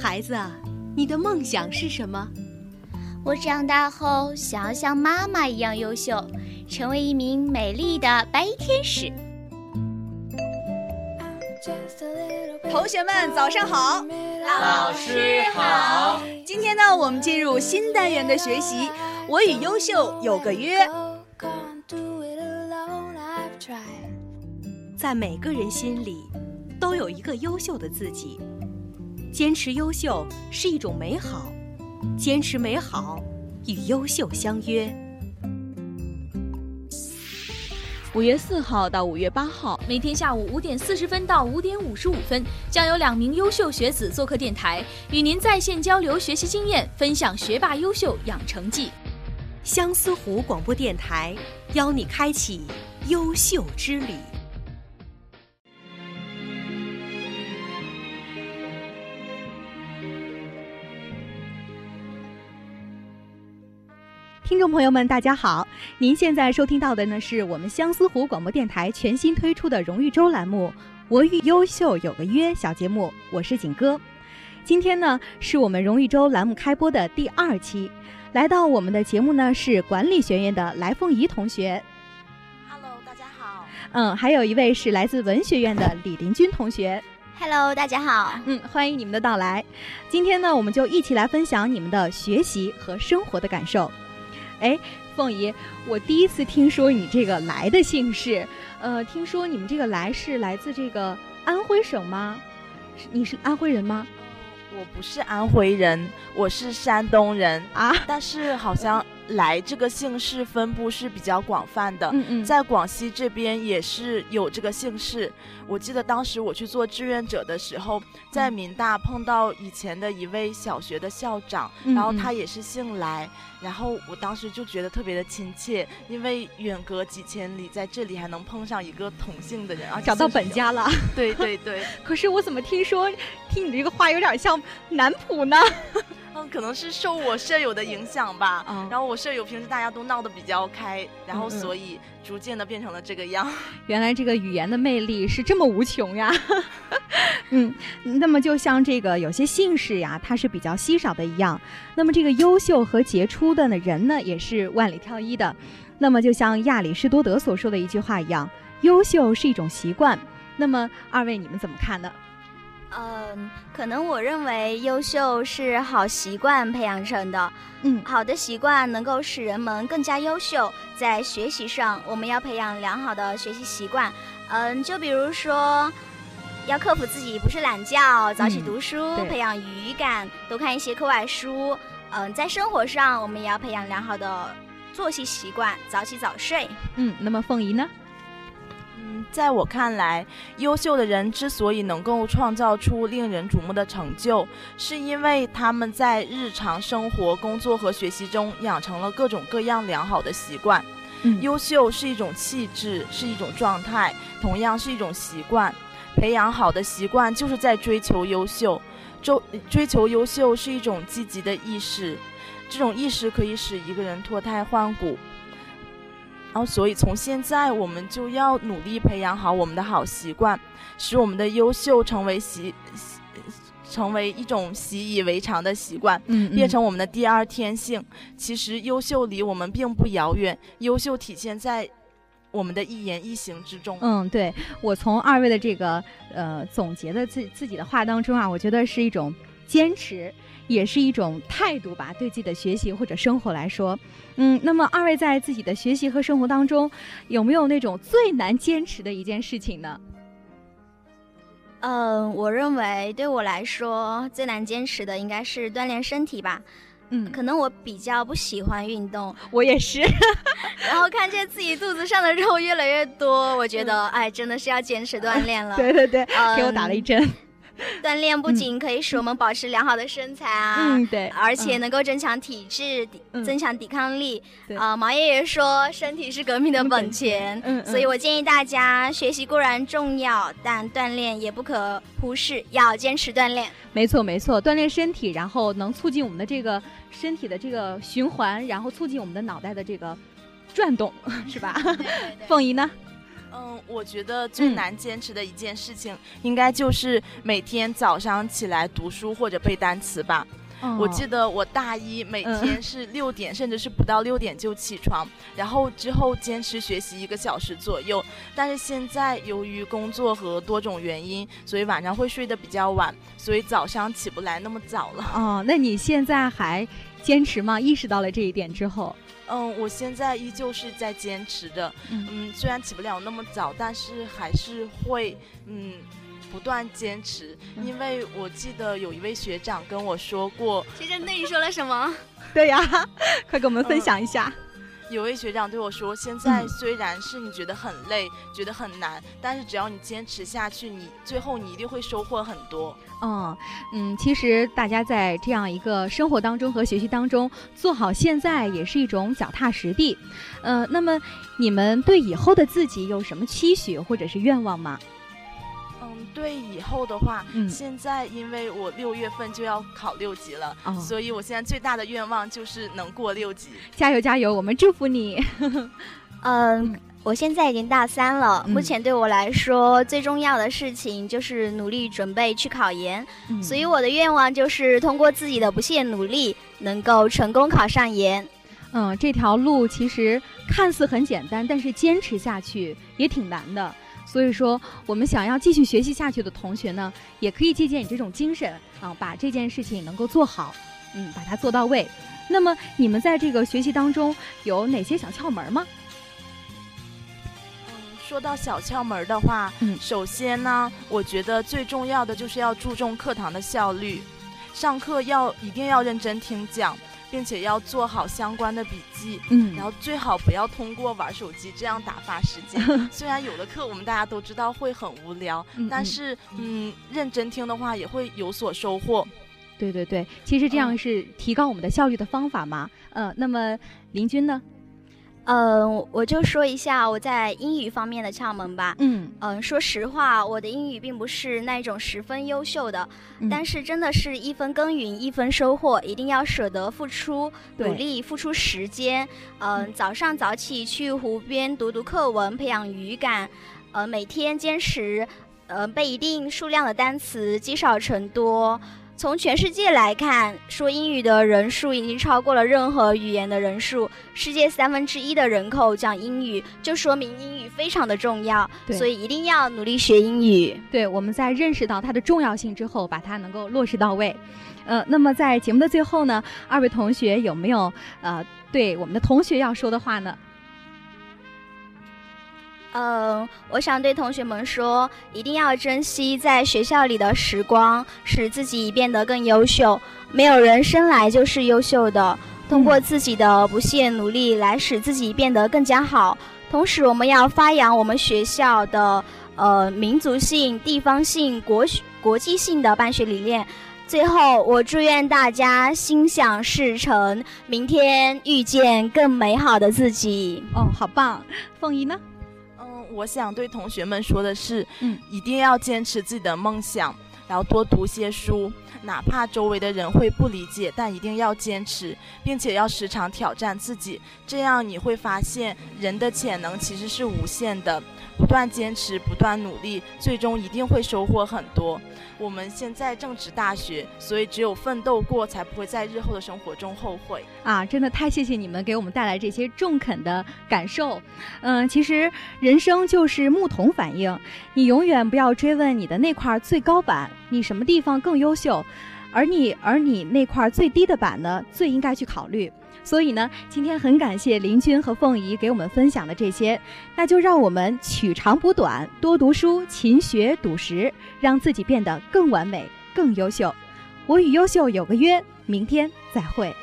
孩子啊，你的梦想是什么？我长大后想要像妈妈一样优秀，成为一名美丽的白衣天使。同学们，早上好！老师好！今天呢，我们进入新单元的学习。我与优秀有个约。在每个人心里，都有一个优秀的自己。坚持优秀是一种美好，坚持美好与优秀相约。五月四号到五月八号，每天下午五点四十分到五点五十五分，将有两名优秀学子做客电台，与您在线交流学习经验，分享学霸优秀养成记。相思湖广播电台邀你开启优秀之旅。听众朋友们，大家好！您现在收听到的呢，是我们相思湖广播电台全新推出的荣誉周栏目《我与优秀有个约》小节目，我是景哥。今天呢，是我们荣誉周栏目开播的第二期。来到我们的节目呢，是管理学院的来凤仪同学。Hello，大家好。嗯，还有一位是来自文学院的李林军同学。Hello，大家好。嗯，欢迎你们的到来。今天呢，我们就一起来分享你们的学习和生活的感受。哎，凤仪，我第一次听说你这个来的姓氏，呃，听说你们这个来是来自这个安徽省吗？你是安徽人吗？我不是安徽人，我是山东人啊。但是好像来这个姓氏分布是比较广泛的，嗯嗯，在广西这边也是有这个姓氏。我记得当时我去做志愿者的时候，在民大碰到以前的一位小学的校长，然后他也是姓来，然后我当时就觉得特别的亲切，因为远隔几千里，在这里还能碰上一个同姓的人啊，找到本家了。对对对。可是我怎么听说，听你这个话有点像南普呢？嗯，可能是受我舍友的影响吧。嗯，然后我舍友平时大家都闹得比较开，然后所以逐渐的变成了这个样。原来这个语言的魅力是这么无穷呀。嗯，那么就像这个有些姓氏呀，它是比较稀少的一样。那么这个优秀和杰出的呢人呢，也是万里挑一的。那么就像亚里士多德所说的一句话一样，优秀是一种习惯。那么二位你们怎么看呢？嗯，可能我认为优秀是好习惯培养成的。嗯，好的习惯能够使人们更加优秀。在学习上，我们要培养良好的学习习惯。嗯，就比如说，要克服自己不是懒觉，早起读书，培养语感，多看一些课外书。嗯，在生活上，我们也要培养良好的作息习惯，早起早睡。嗯，那么凤仪呢？在我看来，优秀的人之所以能够创造出令人瞩目的成就，是因为他们在日常生活、工作和学习中养成了各种各样良好的习惯。优秀是一种气质，是一种状态，同样是一种习惯。培养好的习惯，就是在追求优秀。追追求优秀是一种积极的意识，这种意识可以使一个人脱胎换骨。然后，所以从现在我们就要努力培养好我们的好习惯，使我们的优秀成为习，成为一种习以为常的习惯，嗯，变成我们的第二天性。其实，优秀离我们并不遥远，优秀体现在我们的一言一行之中。嗯，对我从二位的这个呃总结的自自己的话当中啊，我觉得是一种坚持。也是一种态度吧，对自己的学习或者生活来说，嗯，那么二位在自己的学习和生活当中，有没有那种最难坚持的一件事情呢？嗯，我认为对我来说最难坚持的应该是锻炼身体吧。嗯，可能我比较不喜欢运动，我也是。然后看见自己肚子上的肉越来越多，我觉得哎，真的是要坚持锻炼了。对对对，给我打了一针。锻炼不仅可以使我们保持良好的身材啊，嗯对，而且能够增强体质，增强抵抗力。啊，毛爷爷说身体是革命的本钱，嗯，所以我建议大家学习固然重要，但锻炼也不可忽视，要坚持锻炼。没错没错，锻炼身体，然后能促进我们的这个身体的这个循环，然后促进我们的脑袋的这个转动，是吧？凤仪呢？嗯，我觉得最难坚持的一件事情，应该就是每天早上起来读书或者背单词吧。我记得我大一每天是六点，甚至是不到六点就起床，然后之后坚持学习一个小时左右。但是现在由于工作和多种原因，所以晚上会睡得比较晚，所以早上起不来那么早了。哦，那你现在还坚持吗？意识到了这一点之后，嗯，我现在依旧是在坚持着。嗯，虽然起不了那么早，但是还是会嗯。不断坚持，因为我记得有一位学长跟我说过。学长对你说了什么？对呀，快给我们分享一下。有位学长对我说：“现在虽然是你觉得很累，觉得很难，但是只要你坚持下去，你最后你一定会收获很多。”嗯嗯，其实大家在这样一个生活当中和学习当中做好现在也是一种脚踏实地。呃，那么你们对以后的自己有什么期许或者是愿望吗？对以后的话，现在因为我六月份就要考六级了，所以我现在最大的愿望就是能过六级。加油加油，我们祝福你。嗯，我现在已经大三了，目前对我来说最重要的事情就是努力准备去考研，所以我的愿望就是通过自己的不懈努力，能够成功考上研。嗯，这条路其实看似很简单，但是坚持下去也挺难的。所以说，我们想要继续学习下去的同学呢，也可以借鉴你这种精神啊，把这件事情能够做好，嗯，把它做到位。那么，你们在这个学习当中有哪些小窍门吗？嗯，说到小窍门的话，嗯，首先呢，我觉得最重要的就是要注重课堂的效率，上课要一定要认真听讲。并且要做好相关的笔记，嗯，然后最好不要通过玩手机这样打发时间。虽然有的课我们大家都知道会很无聊，但是嗯，认真听的话也会有所收获。对对对，其实这样是提高我们的效率的方法嘛。嗯，那么林军呢？嗯，我就说一下我在英语方面的窍门吧。嗯嗯，说实话，我的英语并不是那种十分优秀的，但是真的是一分耕耘一分收获，一定要舍得付出努力，付出时间。嗯，早上早起去湖边读读课文，培养语感。呃，每天坚持，呃，背一定数量的单词，积少成多。从全世界来看，说英语的人数已经超过了任何语言的人数。世界三分之一的人口讲英语，就说明英语非常的重要。所以一定要努力学英语。对，我们在认识到它的重要性之后，把它能够落实到位。呃，那么在节目的最后呢，二位同学有没有呃对我们的同学要说的话呢？嗯，我想对同学们说，一定要珍惜在学校里的时光，使自己变得更优秀。没有人生来就是优秀的，通过自己的不懈努力来使自己变得更加好。同时，我们要发扬我们学校的呃民族性、地方性、国国际性的办学理念。最后，我祝愿大家心想事成，明天遇见更美好的自己。哦，好棒！凤仪呢？我想对同学们说的是，嗯，一定要坚持自己的梦想，然后多读些书，哪怕周围的人会不理解，但一定要坚持，并且要时常挑战自己，这样你会发现人的潜能其实是无限的。不断坚持，不断努力，最终一定会收获很多。我们现在正值大学，所以只有奋斗过，才不会在日后的生活中后悔啊！真的太谢谢你们给我们带来这些中肯的感受。嗯，其实人生就是木桶反应，你永远不要追问你的那块最高板，你什么地方更优秀，而你而你那块最低的板呢，最应该去考虑。所以呢，今天很感谢林军和凤仪给我们分享的这些，那就让我们取长补短，多读书，勤学笃实，让自己变得更完美、更优秀。我与优秀有个约，明天再会。